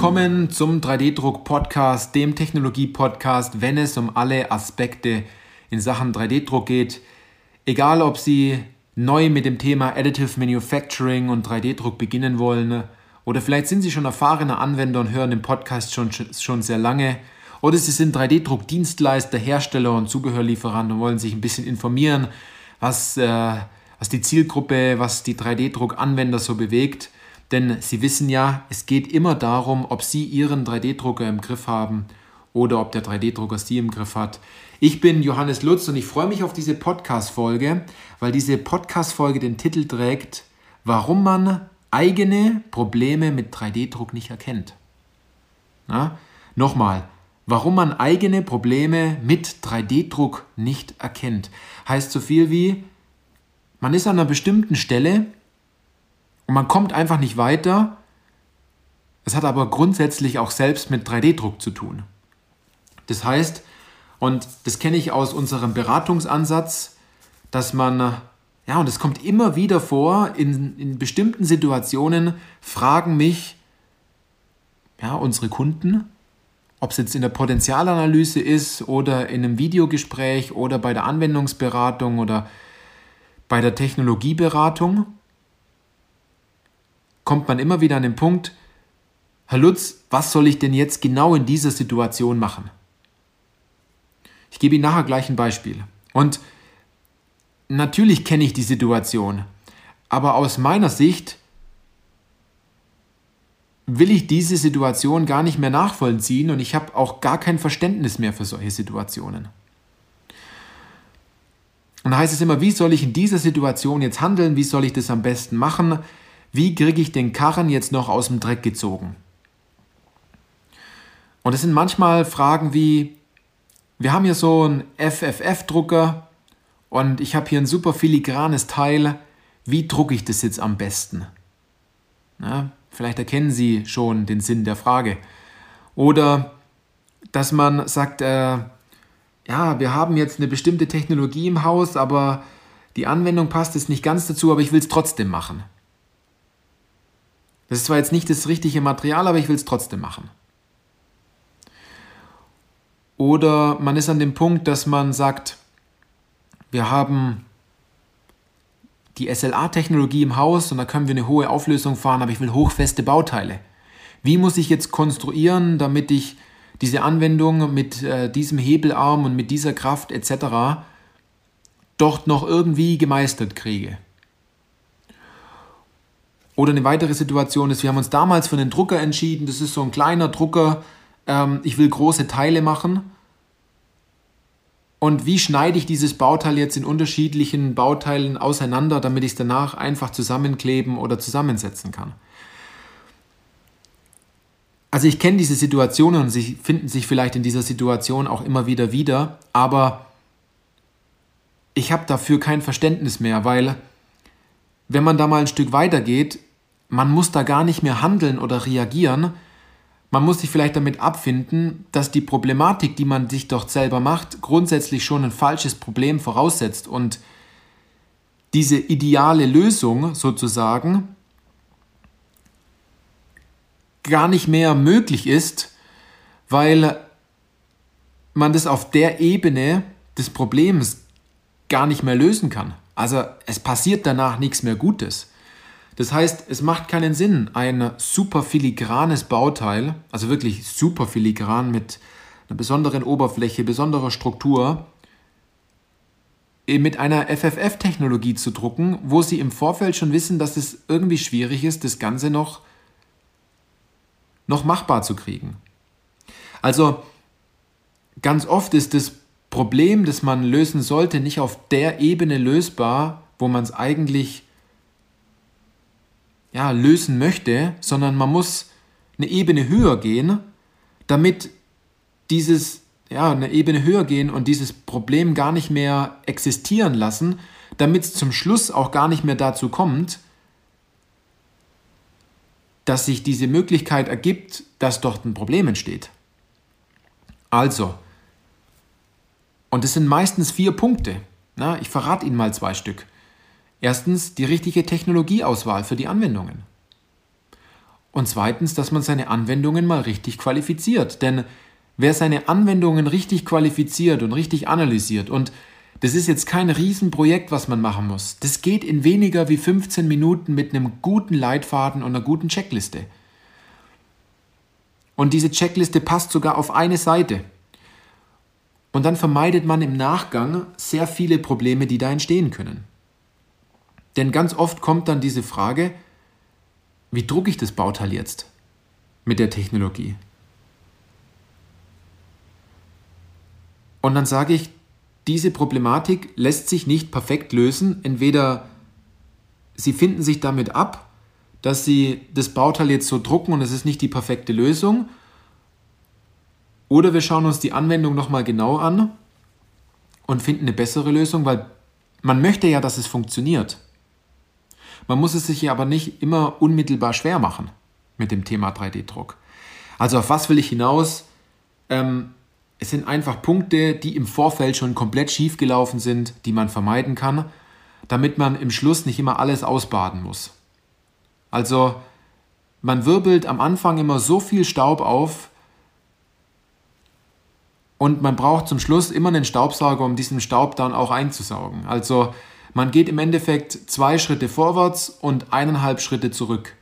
Willkommen zum 3D-Druck-Podcast, dem Technologie-Podcast, wenn es um alle Aspekte in Sachen 3D-Druck geht. Egal, ob Sie neu mit dem Thema Additive Manufacturing und 3D-Druck beginnen wollen oder vielleicht sind Sie schon erfahrene Anwender und hören den Podcast schon, schon sehr lange oder Sie sind 3D-Druck-Dienstleister, Hersteller und Zubehörlieferant und wollen sich ein bisschen informieren, was, äh, was die Zielgruppe, was die 3D-Druck-Anwender so bewegt. Denn Sie wissen ja, es geht immer darum, ob Sie Ihren 3D-Drucker im Griff haben oder ob der 3D-Drucker Sie im Griff hat. Ich bin Johannes Lutz und ich freue mich auf diese Podcast-Folge, weil diese Podcast-Folge den Titel trägt, warum man eigene Probleme mit 3D-Druck nicht erkennt. Na? Nochmal, warum man eigene Probleme mit 3D-Druck nicht erkennt. Heißt so viel wie, man ist an einer bestimmten Stelle und man kommt einfach nicht weiter. Es hat aber grundsätzlich auch selbst mit 3D-Druck zu tun. Das heißt, und das kenne ich aus unserem Beratungsansatz, dass man, ja, und es kommt immer wieder vor, in, in bestimmten Situationen fragen mich, ja, unsere Kunden, ob es jetzt in der Potenzialanalyse ist oder in einem Videogespräch oder bei der Anwendungsberatung oder bei der Technologieberatung, kommt man immer wieder an den Punkt, Herr Lutz, was soll ich denn jetzt genau in dieser Situation machen? Ich gebe Ihnen nachher gleich ein Beispiel. Und natürlich kenne ich die Situation, aber aus meiner Sicht will ich diese Situation gar nicht mehr nachvollziehen und ich habe auch gar kein Verständnis mehr für solche Situationen. Und da heißt es immer, wie soll ich in dieser Situation jetzt handeln? Wie soll ich das am besten machen? Wie kriege ich den Karren jetzt noch aus dem Dreck gezogen? Und es sind manchmal Fragen wie, wir haben hier so einen FFF-Drucker und ich habe hier ein super filigranes Teil. Wie drucke ich das jetzt am besten? Ja, Vielleicht erkennen Sie schon den Sinn der Frage. Oder dass man sagt, äh, ja, wir haben jetzt eine bestimmte Technologie im Haus, aber die Anwendung passt jetzt nicht ganz dazu, aber ich will es trotzdem machen. Das ist zwar jetzt nicht das richtige Material, aber ich will es trotzdem machen. Oder man ist an dem Punkt, dass man sagt, wir haben die SLA-Technologie im Haus und da können wir eine hohe Auflösung fahren, aber ich will hochfeste Bauteile. Wie muss ich jetzt konstruieren, damit ich diese Anwendung mit äh, diesem Hebelarm und mit dieser Kraft etc. dort noch irgendwie gemeistert kriege? Oder eine weitere Situation ist, wir haben uns damals für einen Drucker entschieden, das ist so ein kleiner Drucker, ähm, ich will große Teile machen. Und wie schneide ich dieses Bauteil jetzt in unterschiedlichen Bauteilen auseinander, damit ich es danach einfach zusammenkleben oder zusammensetzen kann? Also ich kenne diese Situationen und sie finden sich vielleicht in dieser Situation auch immer wieder wieder, aber ich habe dafür kein Verständnis mehr, weil wenn man da mal ein Stück weiter geht, man muss da gar nicht mehr handeln oder reagieren, man muss sich vielleicht damit abfinden, dass die Problematik, die man sich dort selber macht, grundsätzlich schon ein falsches Problem voraussetzt und diese ideale Lösung sozusagen gar nicht mehr möglich ist, weil man das auf der Ebene des Problems gar nicht mehr lösen kann. Also es passiert danach nichts mehr Gutes. Das heißt, es macht keinen Sinn, ein super filigranes Bauteil, also wirklich super filigran mit einer besonderen Oberfläche, besonderer Struktur, mit einer FFF-Technologie zu drucken, wo Sie im Vorfeld schon wissen, dass es irgendwie schwierig ist, das Ganze noch, noch machbar zu kriegen. Also ganz oft ist das Problem, das man lösen sollte, nicht auf der Ebene lösbar, wo man es eigentlich ja, lösen möchte, sondern man muss eine Ebene höher gehen, damit dieses, ja, eine Ebene höher gehen und dieses Problem gar nicht mehr existieren lassen, damit es zum Schluss auch gar nicht mehr dazu kommt, dass sich diese Möglichkeit ergibt, dass dort ein Problem entsteht. Also, und es sind meistens vier Punkte. Na, ich verrate Ihnen mal zwei Stück. Erstens die richtige Technologieauswahl für die Anwendungen. Und zweitens, dass man seine Anwendungen mal richtig qualifiziert. Denn wer seine Anwendungen richtig qualifiziert und richtig analysiert und das ist jetzt kein Riesenprojekt, was man machen muss. Das geht in weniger wie 15 Minuten mit einem guten Leitfaden und einer guten Checkliste. Und diese Checkliste passt sogar auf eine Seite. Und dann vermeidet man im Nachgang sehr viele Probleme, die da entstehen können. Denn ganz oft kommt dann diese Frage, wie drucke ich das Bauteil jetzt mit der Technologie? Und dann sage ich, diese Problematik lässt sich nicht perfekt lösen. Entweder Sie finden sich damit ab, dass Sie das Bauteil jetzt so drucken und es ist nicht die perfekte Lösung, oder wir schauen uns die Anwendung nochmal genau an und finden eine bessere Lösung, weil man möchte ja, dass es funktioniert. Man muss es sich aber nicht immer unmittelbar schwer machen mit dem Thema 3D-Druck. Also auf was will ich hinaus? Ähm, es sind einfach Punkte, die im Vorfeld schon komplett schief gelaufen sind, die man vermeiden kann, damit man im Schluss nicht immer alles ausbaden muss. Also man wirbelt am Anfang immer so viel Staub auf, und man braucht zum Schluss immer einen Staubsauger, um diesen Staub dann auch einzusaugen. Also man geht im Endeffekt zwei Schritte vorwärts und eineinhalb Schritte zurück.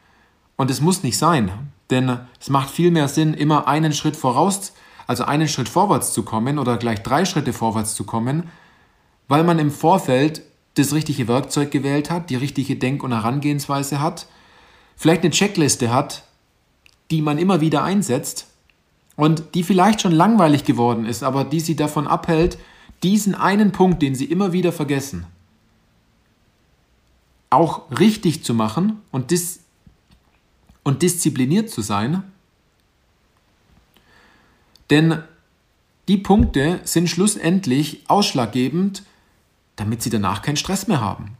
Und es muss nicht sein, denn es macht viel mehr Sinn, immer einen Schritt voraus, also einen Schritt vorwärts zu kommen oder gleich drei Schritte vorwärts zu kommen, weil man im Vorfeld das richtige Werkzeug gewählt hat, die richtige Denk- und Herangehensweise hat, vielleicht eine Checkliste hat, die man immer wieder einsetzt und die vielleicht schon langweilig geworden ist, aber die sie davon abhält, diesen einen Punkt, den sie immer wieder vergessen, auch richtig zu machen und, dis und diszipliniert zu sein. Denn die Punkte sind schlussendlich ausschlaggebend, damit sie danach keinen Stress mehr haben.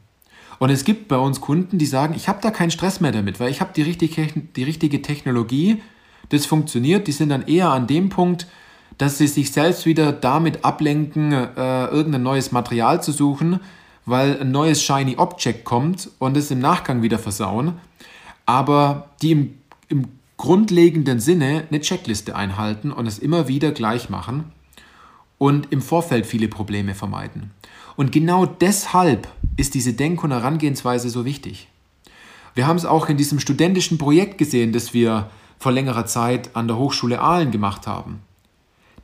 Und es gibt bei uns Kunden, die sagen, ich habe da keinen Stress mehr damit, weil ich habe die richtige, die richtige Technologie, das funktioniert, die sind dann eher an dem Punkt, dass sie sich selbst wieder damit ablenken, äh, irgendein neues Material zu suchen, weil ein neues Shiny Object kommt und es im Nachgang wieder versauen, aber die im, im grundlegenden Sinne eine Checkliste einhalten und es immer wieder gleich machen und im Vorfeld viele Probleme vermeiden. Und genau deshalb ist diese Denk- und Herangehensweise so wichtig. Wir haben es auch in diesem studentischen Projekt gesehen, das wir vor längerer Zeit an der Hochschule Aalen gemacht haben.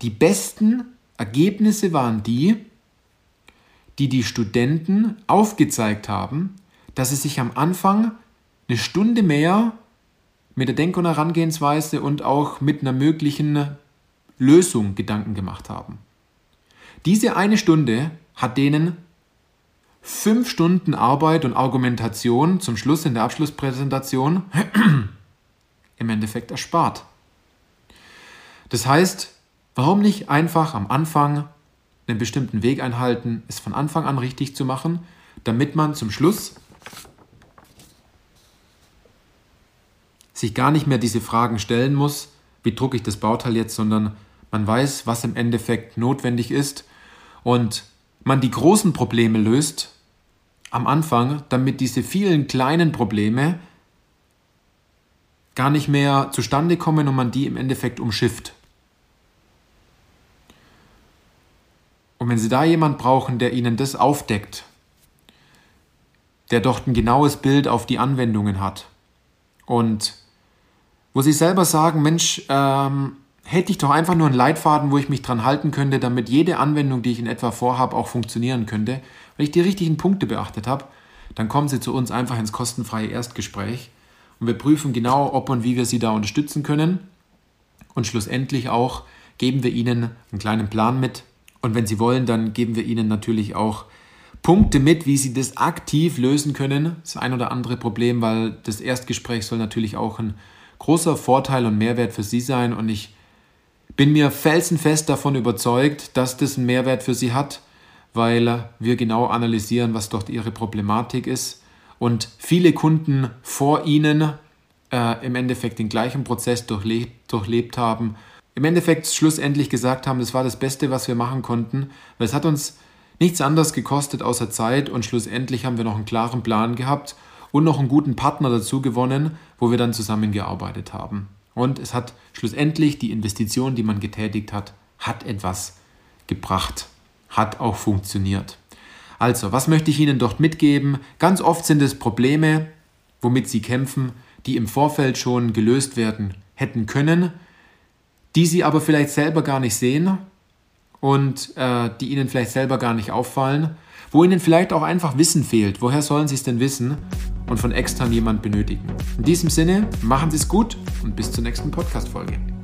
Die besten Ergebnisse waren die, die die Studenten aufgezeigt haben, dass sie sich am Anfang eine Stunde mehr mit der Denk- und Herangehensweise und auch mit einer möglichen Lösung Gedanken gemacht haben. Diese eine Stunde hat denen fünf Stunden Arbeit und Argumentation zum Schluss in der Abschlusspräsentation im Endeffekt erspart. Das heißt, warum nicht einfach am Anfang einen bestimmten Weg einhalten, es von Anfang an richtig zu machen, damit man zum Schluss sich gar nicht mehr diese Fragen stellen muss, wie drucke ich das Bauteil jetzt, sondern man weiß, was im Endeffekt notwendig ist und man die großen Probleme löst am Anfang, damit diese vielen kleinen Probleme gar nicht mehr zustande kommen und man die im Endeffekt umschifft. Und wenn Sie da jemand brauchen, der Ihnen das aufdeckt, der dort ein genaues Bild auf die Anwendungen hat und wo Sie selber sagen, Mensch, ähm, hätte ich doch einfach nur einen Leitfaden, wo ich mich dran halten könnte, damit jede Anwendung, die ich in etwa vorhabe, auch funktionieren könnte, weil ich die richtigen Punkte beachtet habe, dann kommen Sie zu uns einfach ins kostenfreie Erstgespräch und wir prüfen genau, ob und wie wir Sie da unterstützen können. Und schlussendlich auch geben wir Ihnen einen kleinen Plan mit. Und wenn Sie wollen, dann geben wir Ihnen natürlich auch Punkte mit, wie Sie das aktiv lösen können. Das ein oder andere Problem, weil das Erstgespräch soll natürlich auch ein großer Vorteil und Mehrwert für Sie sein. Und ich bin mir felsenfest davon überzeugt, dass das einen Mehrwert für Sie hat, weil wir genau analysieren, was dort Ihre Problematik ist und viele Kunden vor ihnen äh, im Endeffekt den gleichen Prozess durchlebt, durchlebt haben. Im Endeffekt schlussendlich gesagt haben, das war das Beste, was wir machen konnten, weil es hat uns nichts anderes gekostet außer Zeit und schlussendlich haben wir noch einen klaren Plan gehabt und noch einen guten Partner dazu gewonnen, wo wir dann zusammengearbeitet haben. Und es hat schlussendlich die Investition, die man getätigt hat, hat etwas gebracht, hat auch funktioniert. Also, was möchte ich Ihnen dort mitgeben? Ganz oft sind es Probleme, womit Sie kämpfen, die im Vorfeld schon gelöst werden hätten können, die Sie aber vielleicht selber gar nicht sehen und äh, die Ihnen vielleicht selber gar nicht auffallen, wo Ihnen vielleicht auch einfach Wissen fehlt. Woher sollen Sie es denn wissen und von extern jemand benötigen? In diesem Sinne, machen Sie es gut und bis zur nächsten Podcast-Folge.